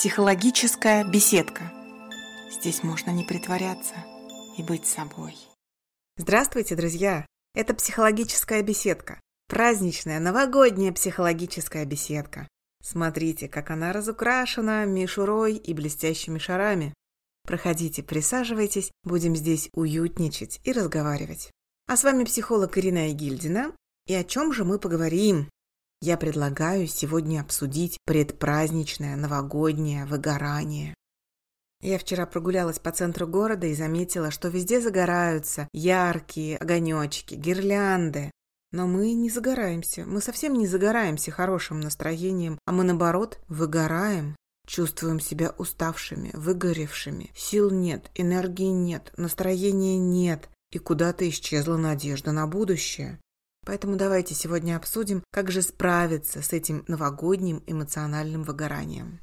Психологическая беседка. Здесь можно не притворяться и быть собой. Здравствуйте, друзья! Это психологическая беседка. Праздничная новогодняя психологическая беседка. Смотрите, как она разукрашена мишурой и блестящими шарами. Проходите, присаживайтесь, будем здесь уютничать и разговаривать. А с вами психолог Ирина Игильдина. И о чем же мы поговорим? Я предлагаю сегодня обсудить предпраздничное новогоднее выгорание. Я вчера прогулялась по центру города и заметила, что везде загораются яркие огонечки, гирлянды. Но мы не загораемся, мы совсем не загораемся хорошим настроением, а мы наоборот выгораем. Чувствуем себя уставшими, выгоревшими. Сил нет, энергии нет, настроения нет. И куда-то исчезла надежда на будущее. Поэтому давайте сегодня обсудим, как же справиться с этим новогодним эмоциональным выгоранием.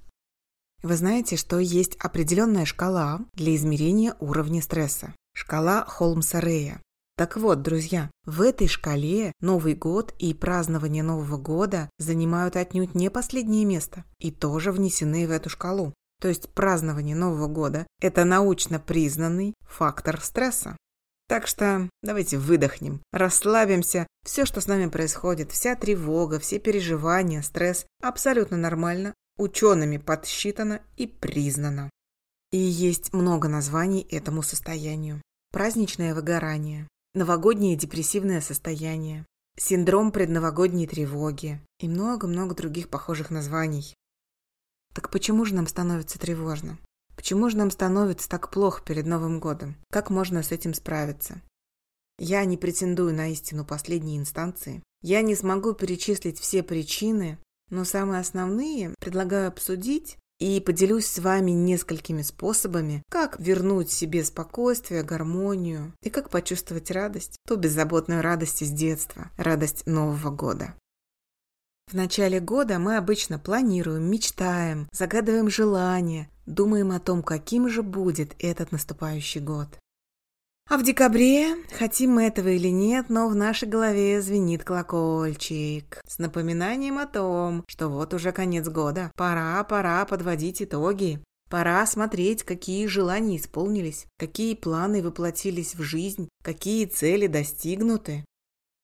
Вы знаете, что есть определенная шкала для измерения уровня стресса. Шкала Холмса-Рея. Так вот, друзья, в этой шкале Новый год и празднование Нового года занимают отнюдь не последнее место и тоже внесены в эту шкалу. То есть празднование Нового года – это научно признанный фактор стресса. Так что давайте выдохнем, расслабимся. Все, что с нами происходит, вся тревога, все переживания, стресс абсолютно нормально, учеными подсчитано и признано. И есть много названий этому состоянию. Праздничное выгорание, новогоднее депрессивное состояние, синдром предновогодней тревоги и много-много других похожих названий. Так почему же нам становится тревожно? Почему же нам становится так плохо перед Новым годом? Как можно с этим справиться? Я не претендую на истину последней инстанции. Я не смогу перечислить все причины, но самые основные предлагаю обсудить и поделюсь с вами несколькими способами, как вернуть себе спокойствие, гармонию и как почувствовать радость, ту беззаботную радость из детства, радость Нового года. В начале года мы обычно планируем, мечтаем, загадываем желания, думаем о том, каким же будет этот наступающий год. А в декабре, хотим мы этого или нет, но в нашей голове звенит колокольчик с напоминанием о том, что вот уже конец года, пора, пора подводить итоги. Пора смотреть, какие желания исполнились, какие планы воплотились в жизнь, какие цели достигнуты.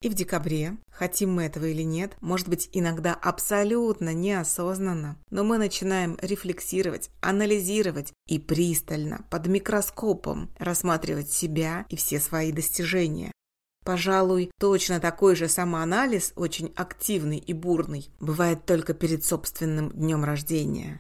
И в декабре, хотим мы этого или нет, может быть иногда абсолютно неосознанно, но мы начинаем рефлексировать, анализировать и пристально, под микроскопом рассматривать себя и все свои достижения. Пожалуй, точно такой же самоанализ, очень активный и бурный, бывает только перед собственным днем рождения.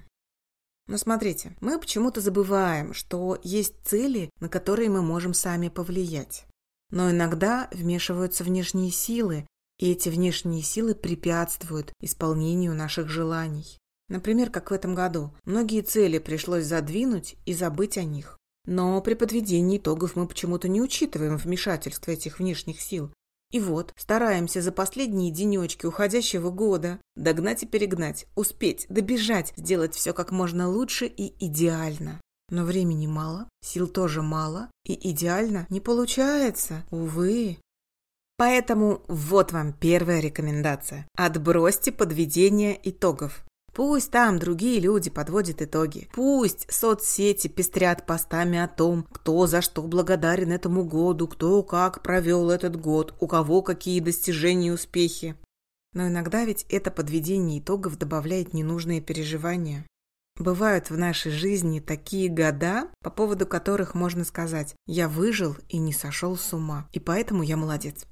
Но смотрите, мы почему-то забываем, что есть цели, на которые мы можем сами повлиять. Но иногда вмешиваются внешние силы, и эти внешние силы препятствуют исполнению наших желаний. Например, как в этом году. Многие цели пришлось задвинуть и забыть о них. Но при подведении итогов мы почему-то не учитываем вмешательство этих внешних сил. И вот, стараемся за последние денечки уходящего года догнать и перегнать, успеть, добежать, сделать все как можно лучше и идеально. Но времени мало, сил тоже мало, и идеально не получается, увы. Поэтому вот вам первая рекомендация. Отбросьте подведение итогов. Пусть там другие люди подводят итоги. Пусть соцсети пестрят постами о том, кто за что благодарен этому году, кто как провел этот год, у кого какие достижения и успехи. Но иногда ведь это подведение итогов добавляет ненужные переживания. Бывают в нашей жизни такие года, по поводу которых можно сказать «я выжил и не сошел с ума, и поэтому я молодец».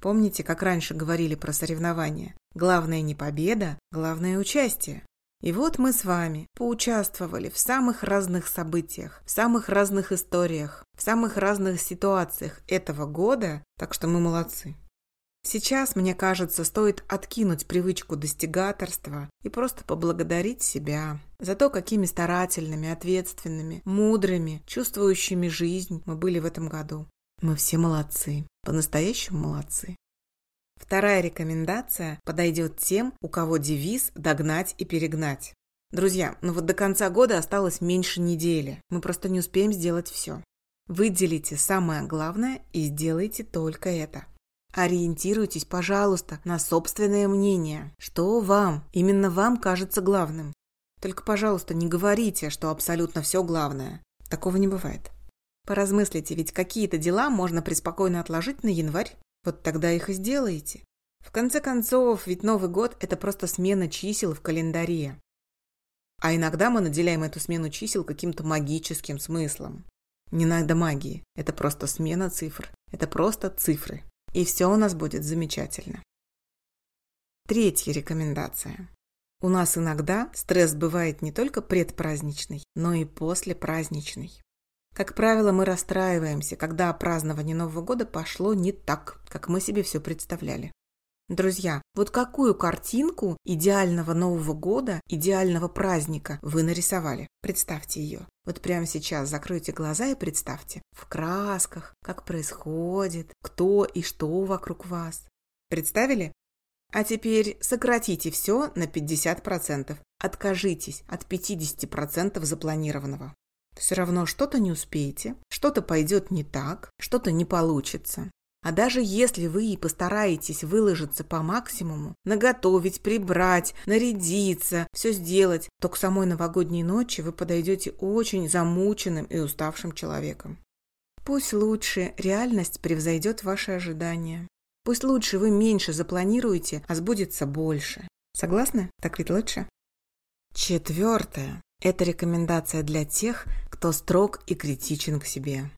Помните, как раньше говорили про соревнования? Главное не победа, главное участие. И вот мы с вами поучаствовали в самых разных событиях, в самых разных историях, в самых разных ситуациях этого года, так что мы молодцы. Сейчас, мне кажется, стоит откинуть привычку достигаторства и просто поблагодарить себя за то, какими старательными, ответственными, мудрыми, чувствующими жизнь мы были в этом году. Мы все молодцы, по-настоящему молодцы. Вторая рекомендация подойдет тем, у кого девиз «догнать и перегнать». Друзья, ну вот до конца года осталось меньше недели. Мы просто не успеем сделать все. Выделите самое главное и сделайте только это. Ориентируйтесь, пожалуйста, на собственное мнение. Что вам, именно вам кажется главным? Только, пожалуйста, не говорите, что абсолютно все главное. Такого не бывает. Поразмыслите, ведь какие-то дела можно преспокойно отложить на январь. Вот тогда их и сделаете. В конце концов, ведь Новый год – это просто смена чисел в календаре. А иногда мы наделяем эту смену чисел каким-то магическим смыслом. Не надо магии, это просто смена цифр, это просто цифры. И все у нас будет замечательно. Третья рекомендация. У нас иногда стресс бывает не только предпраздничный, но и послепраздничный. Как правило, мы расстраиваемся, когда празднование Нового года пошло не так, как мы себе все представляли. Друзья, вот какую картинку идеального Нового года, идеального праздника вы нарисовали? Представьте ее. Вот прямо сейчас закройте глаза и представьте. В красках, как происходит, кто и что вокруг вас. Представили? А теперь сократите все на 50%. Откажитесь от 50% запланированного. Все равно что-то не успеете, что-то пойдет не так, что-то не получится. А даже если вы и постараетесь выложиться по максимуму, наготовить, прибрать, нарядиться, все сделать, то к самой новогодней ночи вы подойдете очень замученным и уставшим человеком. Пусть лучше реальность превзойдет ваши ожидания. Пусть лучше вы меньше запланируете, а сбудется больше. Согласны? Так ведь лучше? Четвертое. Это рекомендация для тех, кто строг и критичен к себе.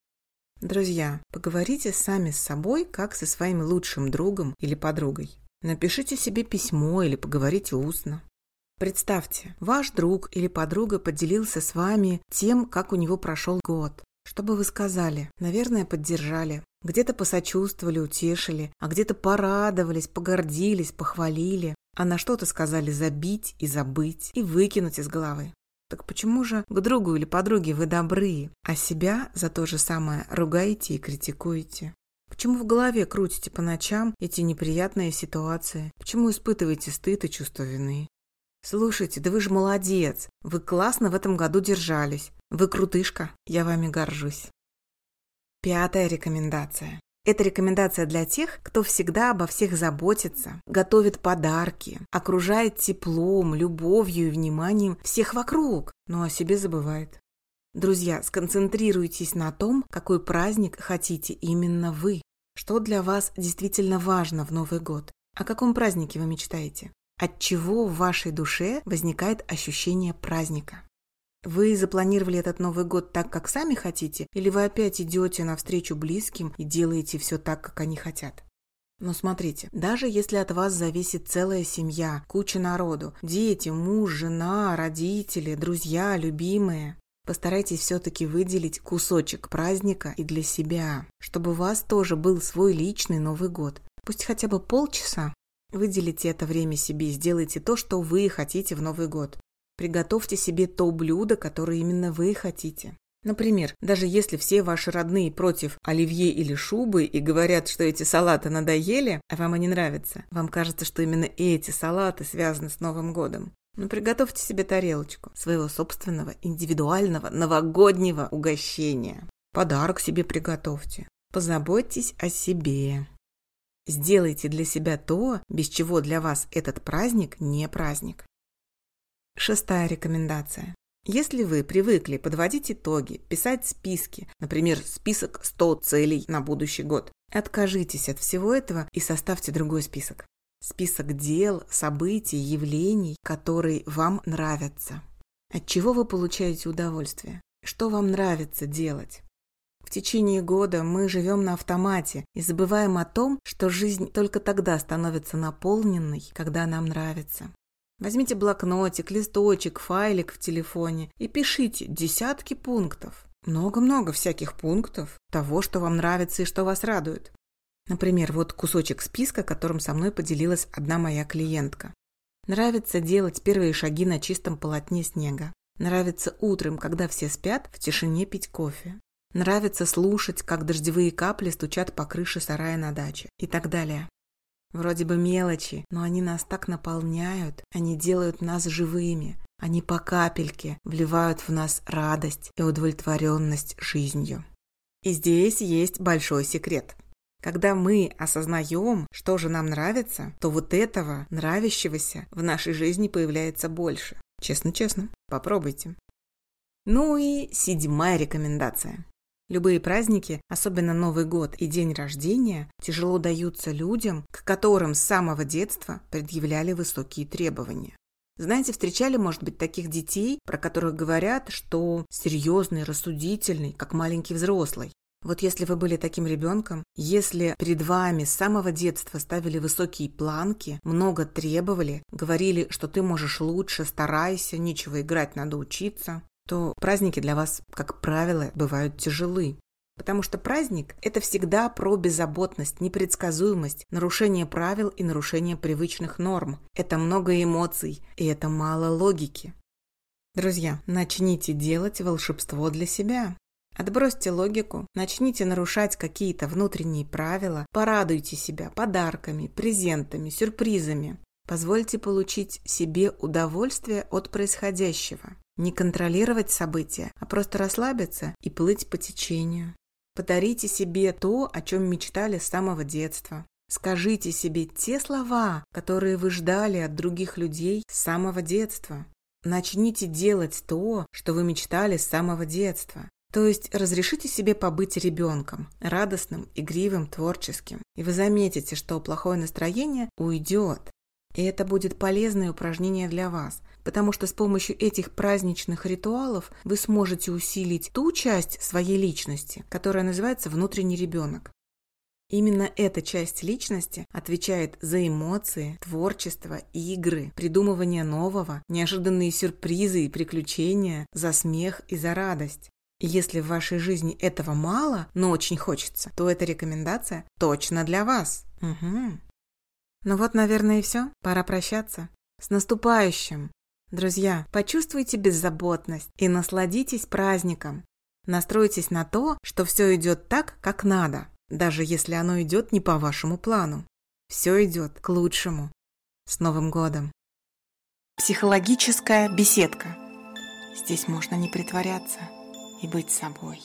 Друзья, поговорите сами с собой, как со своим лучшим другом или подругой. Напишите себе письмо или поговорите устно. Представьте, ваш друг или подруга поделился с вами тем, как у него прошел год. Что бы вы сказали? Наверное, поддержали. Где-то посочувствовали, утешили, а где-то порадовались, погордились, похвалили. А на что-то сказали забить и забыть и выкинуть из головы. Так почему же к другу или подруге вы добры, а себя за то же самое ругаете и критикуете? Почему в голове крутите по ночам эти неприятные ситуации? Почему испытываете стыд и чувство вины? Слушайте, да вы же молодец. Вы классно в этом году держались. Вы крутышка. Я вами горжусь. Пятая рекомендация. Это рекомендация для тех, кто всегда обо всех заботится, готовит подарки, окружает теплом, любовью и вниманием всех вокруг, но о себе забывает. Друзья, сконцентрируйтесь на том, какой праздник хотите именно вы. Что для вас действительно важно в Новый год? О каком празднике вы мечтаете? От чего в вашей душе возникает ощущение праздника? Вы запланировали этот Новый год так, как сами хотите, или вы опять идете навстречу близким и делаете все так, как они хотят? Но смотрите, даже если от вас зависит целая семья, куча народу, дети, муж, жена, родители, друзья, любимые, постарайтесь все-таки выделить кусочек праздника и для себя, чтобы у вас тоже был свой личный Новый год. Пусть хотя бы полчаса. Выделите это время себе, сделайте то, что вы хотите в Новый год. Приготовьте себе то блюдо, которое именно вы хотите. Например, даже если все ваши родные против оливье или шубы и говорят, что эти салаты надоели, а вам они нравятся, вам кажется, что именно эти салаты связаны с Новым годом, ну приготовьте себе тарелочку своего собственного индивидуального новогоднего угощения. Подарок себе приготовьте. Позаботьтесь о себе. Сделайте для себя то, без чего для вас этот праздник не праздник. Шестая рекомендация. Если вы привыкли подводить итоги, писать списки, например, список 100 целей на будущий год, откажитесь от всего этого и составьте другой список. Список дел, событий, явлений, которые вам нравятся. От чего вы получаете удовольствие? Что вам нравится делать? В течение года мы живем на автомате и забываем о том, что жизнь только тогда становится наполненной, когда нам нравится. Возьмите блокнотик, листочек, файлик в телефоне и пишите десятки пунктов. Много-много всяких пунктов того, что вам нравится и что вас радует. Например, вот кусочек списка, которым со мной поделилась одна моя клиентка. Нравится делать первые шаги на чистом полотне снега. Нравится утром, когда все спят, в тишине пить кофе. Нравится слушать, как дождевые капли стучат по крыше сарая на даче и так далее. Вроде бы мелочи, но они нас так наполняют, они делают нас живыми, они по капельке вливают в нас радость и удовлетворенность жизнью. И здесь есть большой секрет. Когда мы осознаем, что же нам нравится, то вот этого нравящегося в нашей жизни появляется больше. Честно-честно, попробуйте. Ну и седьмая рекомендация. Любые праздники, особенно Новый год и день рождения, тяжело даются людям, к которым с самого детства предъявляли высокие требования. Знаете, встречали, может быть, таких детей, про которых говорят, что серьезный, рассудительный, как маленький взрослый. Вот если вы были таким ребенком, если перед вами с самого детства ставили высокие планки, много требовали, говорили, что ты можешь лучше, старайся, нечего играть, надо учиться, то праздники для вас, как правило, бывают тяжелы. Потому что праздник – это всегда про беззаботность, непредсказуемость, нарушение правил и нарушение привычных норм. Это много эмоций, и это мало логики. Друзья, начните делать волшебство для себя. Отбросьте логику, начните нарушать какие-то внутренние правила, порадуйте себя подарками, презентами, сюрпризами. Позвольте получить себе удовольствие от происходящего. Не контролировать события, а просто расслабиться и плыть по течению. Подарите себе то, о чем мечтали с самого детства. Скажите себе те слова, которые вы ждали от других людей с самого детства. Начните делать то, что вы мечтали с самого детства. То есть разрешите себе побыть ребенком, радостным, игривым, творческим. И вы заметите, что плохое настроение уйдет. И это будет полезное упражнение для вас, потому что с помощью этих праздничных ритуалов вы сможете усилить ту часть своей личности, которая называется внутренний ребенок. Именно эта часть личности отвечает за эмоции, творчество, игры, придумывание нового, неожиданные сюрпризы и приключения, за смех и за радость. И если в вашей жизни этого мало, но очень хочется, то эта рекомендация точно для вас. Угу. Ну вот, наверное, и все. Пора прощаться. С наступающим! Друзья, почувствуйте беззаботность и насладитесь праздником. Настройтесь на то, что все идет так, как надо, даже если оно идет не по вашему плану. Все идет к лучшему. С Новым годом! Психологическая беседка. Здесь можно не притворяться – и быть собой.